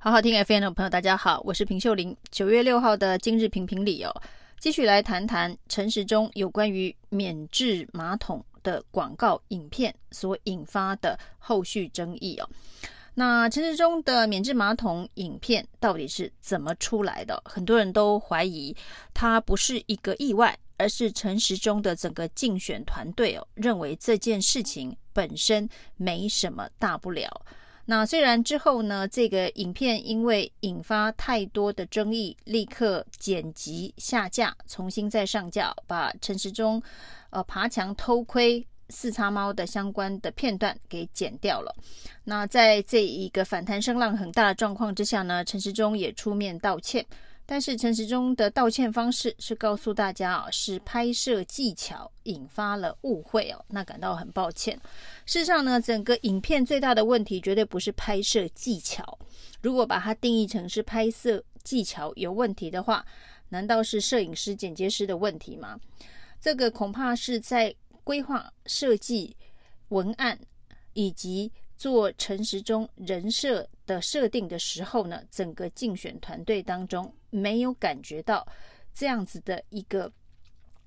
好好听 FM 的朋友，大家好，我是平秀玲。九月六号的今日评评理哦，继续来谈谈陈时中有关于免治马桶的广告影片所引发的后续争议哦。那陈时中的免治马桶影片到底是怎么出来的？很多人都怀疑它不是一个意外，而是陈时中的整个竞选团队哦，认为这件事情本身没什么大不了。那虽然之后呢，这个影片因为引发太多的争议，立刻剪辑下架，重新再上架，把陈时中呃爬墙偷窥四叉猫的相关的片段给剪掉了。那在这一个反弹声浪很大的状况之下呢，陈时中也出面道歉。但是陈时中的道歉方式是告诉大家啊，是拍摄技巧引发了误会哦，那感到很抱歉。事实上呢，整个影片最大的问题绝对不是拍摄技巧。如果把它定义成是拍摄技巧有问题的话，难道是摄影师、剪接师的问题吗？这个恐怕是在规划设计文案以及。做陈时中人设的设定的时候呢，整个竞选团队当中没有感觉到这样子的一个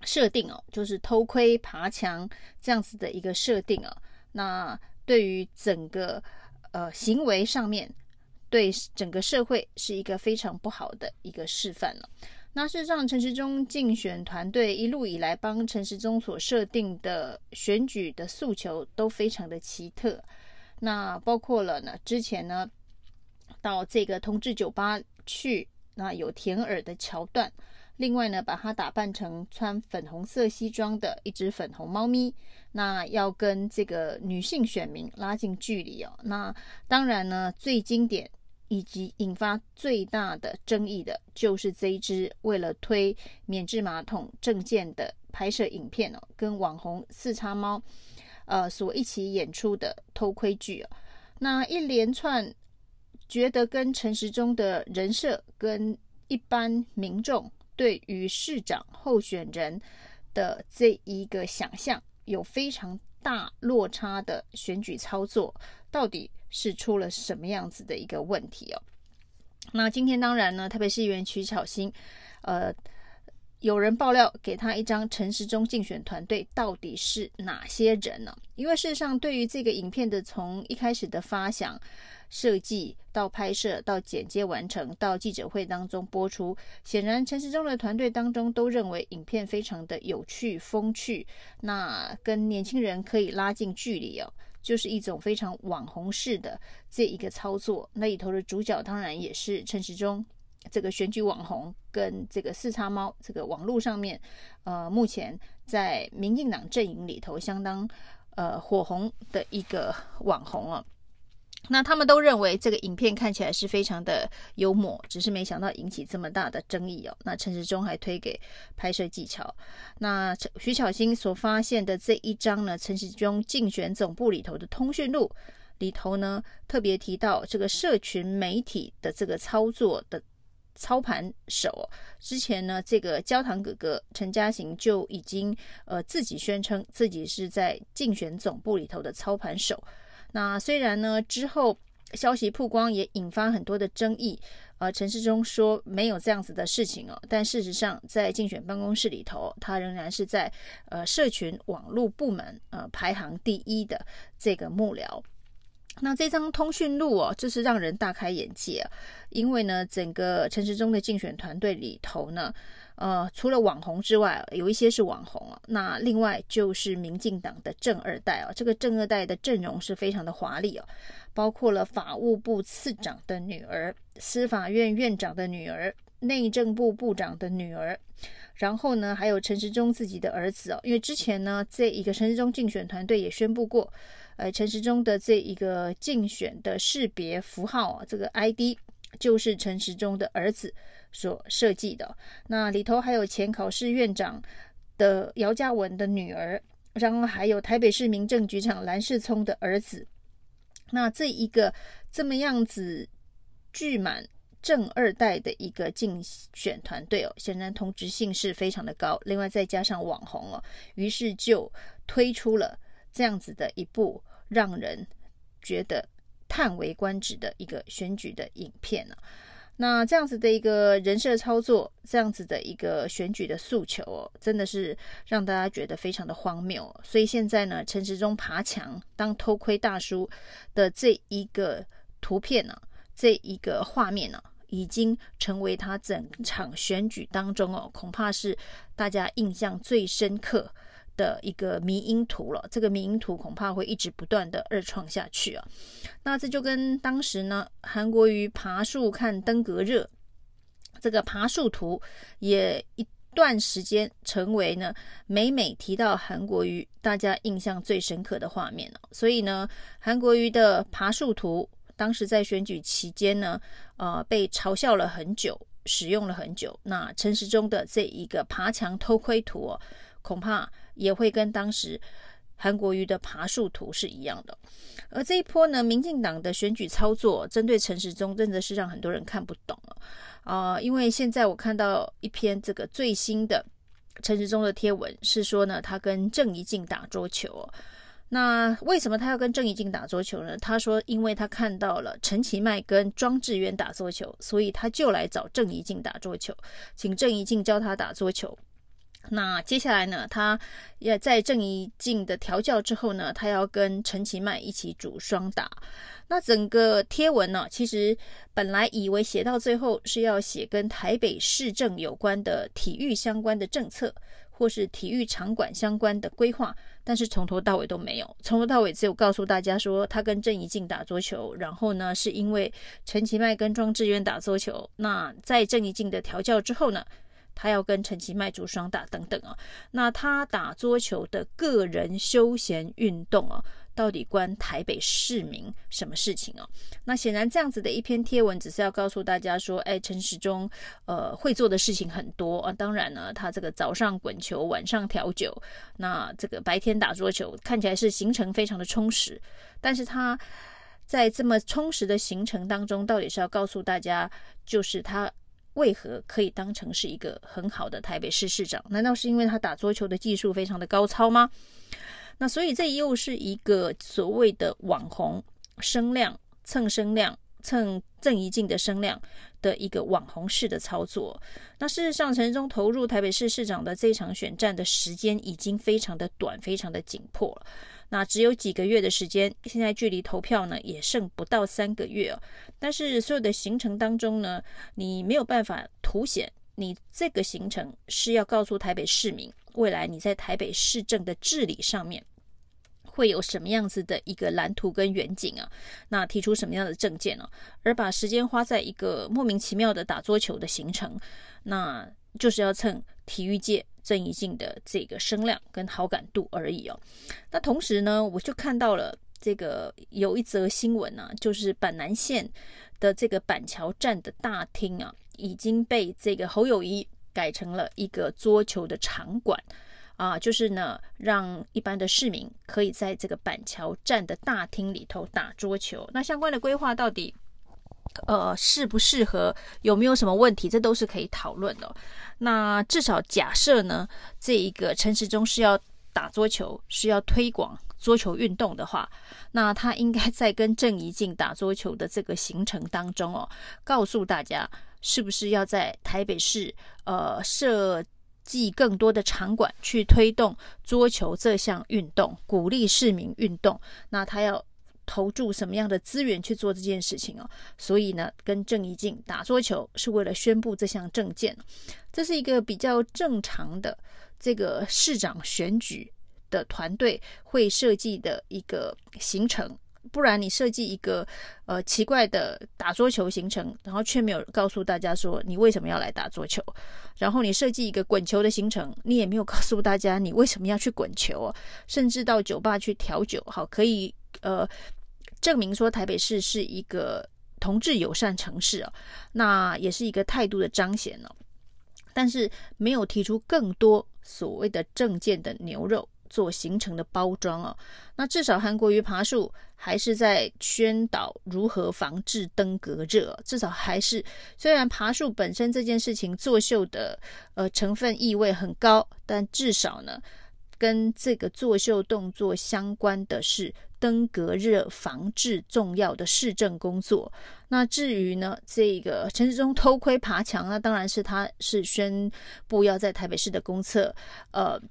设定哦，就是偷窥爬墙这样子的一个设定啊。那对于整个呃行为上面，对整个社会是一个非常不好的一个示范了。那事实上，陈时中竞选团队一路以来帮陈时中所设定的选举的诉求都非常的奇特。那包括了呢，之前呢，到这个同志酒吧去，那有舔耳的桥段。另外呢，把他打扮成穿粉红色西装的一只粉红猫咪，那要跟这个女性选民拉近距离哦。那当然呢，最经典以及引发最大的争议的，就是这一支为了推免治马桶政见的拍摄影片哦，跟网红四叉猫。呃，所一起演出的偷窥剧，那一连串觉得跟陈时中的人设跟一般民众对于市长候选人的这一个想象有非常大落差的选举操作，到底是出了什么样子的一个问题哦？那今天当然呢，特别是议员徐巧芯，呃。有人爆料给他一张陈时中竞选团队到底是哪些人呢？因为事实上，对于这个影片的从一开始的发想、设计到拍摄到剪接完成到记者会当中播出，显然陈时中的团队当中都认为影片非常的有趣、风趣，那跟年轻人可以拉近距离哦，就是一种非常网红式的这一个操作。那里头的主角当然也是陈时中。这个选举网红跟这个四叉猫，这个网络上面，呃，目前在民进党阵营里头相当呃火红的一个网红啊，那他们都认为这个影片看起来是非常的幽默，只是没想到引起这么大的争议哦。那陈时中还推给拍摄技巧，那徐巧芯所发现的这一张呢，陈时中竞选总部里头的通讯录里头呢，特别提到这个社群媒体的这个操作的。操盘手之前呢，这个焦糖哥哥陈嘉行就已经呃自己宣称自己是在竞选总部里头的操盘手。那虽然呢之后消息曝光也引发很多的争议，呃，陈世忠说没有这样子的事情哦，但事实上在竞选办公室里头，他仍然是在呃社群网络部门呃排行第一的这个幕僚。那这张通讯录哦，这是让人大开眼界啊！因为呢，整个陈时中的竞选团队里头呢，呃，除了网红之外，有一些是网红啊。那另外就是民进党的正二代啊，这个正二代的阵容是非常的华丽哦，包括了法务部次长的女儿、司法院院长的女儿、内政部部长的女儿，然后呢，还有陈时中自己的儿子哦。因为之前呢，这一个陈时中竞选团队也宣布过。呃，陈时中的这一个竞选的识别符号啊，这个 ID 就是陈时中的儿子所设计的。那里头还有前考试院长的姚嘉文的女儿，然后还有台北市民政局长蓝世聪的儿子。那这一个这么样子聚满正二代的一个竞选团队哦，显然同质性是非常的高。另外再加上网红哦，于是就推出了这样子的一部。让人觉得叹为观止的一个选举的影片呢、啊。那这样子的一个人设操作，这样子的一个选举的诉求哦，真的是让大家觉得非常的荒谬。所以现在呢，陈时中爬墙当偷窥大叔的这一个图片呢、啊，这一个画面呢、啊，已经成为他整场选举当中哦，恐怕是大家印象最深刻的一个迷因图了，这个迷因图恐怕会一直不断的二创下去啊。那这就跟当时呢，韩国瑜爬树看登革热，这个爬树图也一段时间成为呢，每每提到韩国瑜，大家印象最深刻的画面了。所以呢，韩国瑜的爬树图，当时在选举期间呢，呃，被嘲笑了很久，使用了很久。那陈时中的这一个爬墙偷窥图哦，恐怕。也会跟当时韩国瑜的爬树图是一样的，而这一波呢，民进党的选举操作针对陈时中真的是让很多人看不懂了啊、因为现在我看到一篇这个最新的陈时中的贴文，是说呢，他跟郑怡静打桌球。那为什么他要跟郑怡静打桌球呢？他说，因为他看到了陈其迈跟庄智渊打桌球，所以他就来找郑怡静打桌球，请郑怡静教他打桌球。那接下来呢，他也在郑怡静的调教之后呢，他要跟陈其迈一起组双打。那整个贴文呢，其实本来以为写到最后是要写跟台北市政有关的体育相关的政策，或是体育场馆相关的规划，但是从头到尾都没有，从头到尾只有告诉大家说他跟郑怡静打桌球，然后呢，是因为陈其迈跟庄智渊打桌球。那在郑怡静的调教之后呢，他要跟陈其迈组双打等等啊，那他打桌球的个人休闲运动啊，到底关台北市民什么事情啊？那显然这样子的一篇贴文，只是要告诉大家说，哎，陈时中呃会做的事情很多啊。当然呢，他这个早上滚球，晚上调酒，那这个白天打桌球，看起来是行程非常的充实。但是他在这么充实的行程当中，到底是要告诉大家，就是他。为何可以当成是一个很好的台北市市长？难道是因为他打桌球的技术非常的高超吗？那所以这又是一个所谓的网红声量蹭声量蹭郑怡静的声量的一个网红式的操作。那事实上，陈时中投入台北市市长的这场选战的时间已经非常的短，非常的紧迫了。那只有几个月的时间，现在距离投票呢也剩不到三个月哦。但是所有的行程当中呢，你没有办法凸显你这个行程是要告诉台北市民，未来你在台北市政的治理上面会有什么样子的一个蓝图跟远景啊？那提出什么样的政见呢？而把时间花在一个莫名其妙的打桌球的行程，那就是要蹭体育界。郑怡静的这个声量跟好感度而已哦。那同时呢，我就看到了这个有一则新闻呢、啊，就是板南线的这个板桥站的大厅啊，已经被这个侯友宜改成了一个桌球的场馆啊，就是呢，让一般的市民可以在这个板桥站的大厅里头打桌球。那相关的规划到底？呃，适不适合？有没有什么问题？这都是可以讨论的。那至少假设呢，这一个陈时中是要打桌球，是要推广桌球运动的话，那他应该在跟郑怡静打桌球的这个行程当中哦，告诉大家是不是要在台北市呃设寄更多的场馆去推动桌球这项运动，鼓励市民运动。那他要。投注什么样的资源去做这件事情哦？所以呢，跟郑怡静打桌球是为了宣布这项政见，这是一个比较正常的这个市长选举的团队会设计的一个行程。不然你设计一个呃奇怪的打桌球行程，然后却没有告诉大家说你为什么要来打桌球，然后你设计一个滚球的行程，你也没有告诉大家你为什么要去滚球哦，甚至到酒吧去调酒，好可以呃。证明说台北市是一个同志友善城市啊，那也是一个态度的彰显哦。但是没有提出更多所谓的政见的牛肉做行程的包装哦。那至少韩国瑜爬树还是在宣导如何防治登革热，至少还是虽然爬树本身这件事情作秀的呃成分意味很高，但至少呢跟这个作秀动作相关的是。登革热防治重要的市政工作。那至于呢，这个陈时中偷窥爬墙，那当然是他是宣布要在台北市的公厕，呃，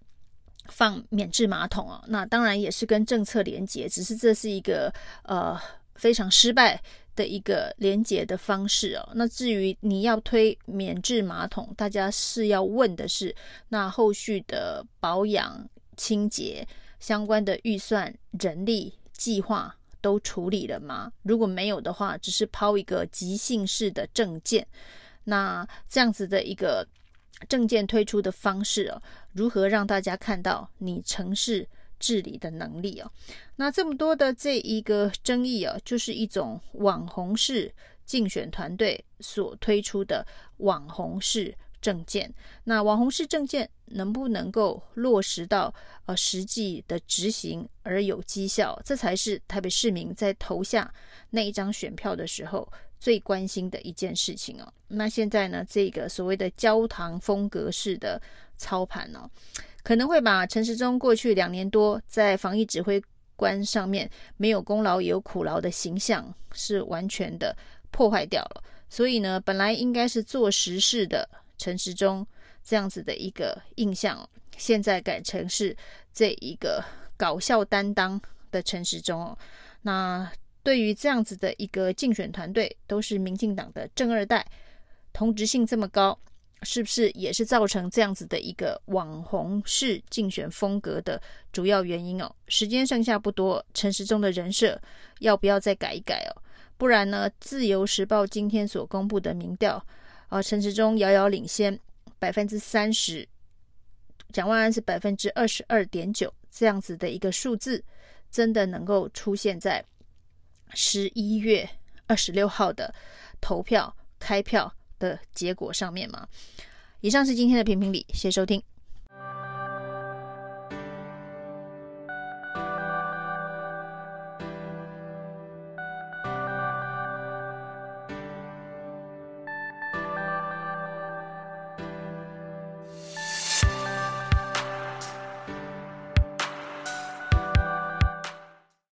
放免治马桶啊。那当然也是跟政策连结，只是这是一个呃非常失败的一个连结的方式哦。那至于你要推免治马桶，大家是要问的是，那后续的保养、清洁相关的预算、人力计划。都处理了吗？如果没有的话，只是抛一个即兴式的政见，那这样子的一个政见推出的方式哦，如何让大家看到你城市治理的能力哦？那这么多的这一个争议啊，就是一种网红式竞选团队所推出的网红式。政见，那网红式政见能不能够落实到呃实际的执行而有绩效？这才是台北市民在投下那一张选票的时候最关心的一件事情哦。那现在呢，这个所谓的焦糖风格式的操盘、哦，可能会把陈时中过去两年多在防疫指挥官上面没有功劳也有苦劳的形象是完全的破坏掉了。所以呢，本来应该是做实事的。陈时中这样子的一个印象，现在改成是这一个搞笑担当的陈时中哦。那对于这样子的一个竞选团队，都是民进党的正二代，同质性这么高，是不是也是造成这样子的一个网红式竞选风格的主要原因哦？时间剩下不多，陈时中的人设要不要再改一改哦？不然呢？自由时报今天所公布的民调。啊，陈时中遥遥领先百分之三十，蒋万安是百分之二十二点九，这样子的一个数字，真的能够出现在十一月二十六号的投票开票的结果上面吗？以上是今天的评评理，谢谢收听。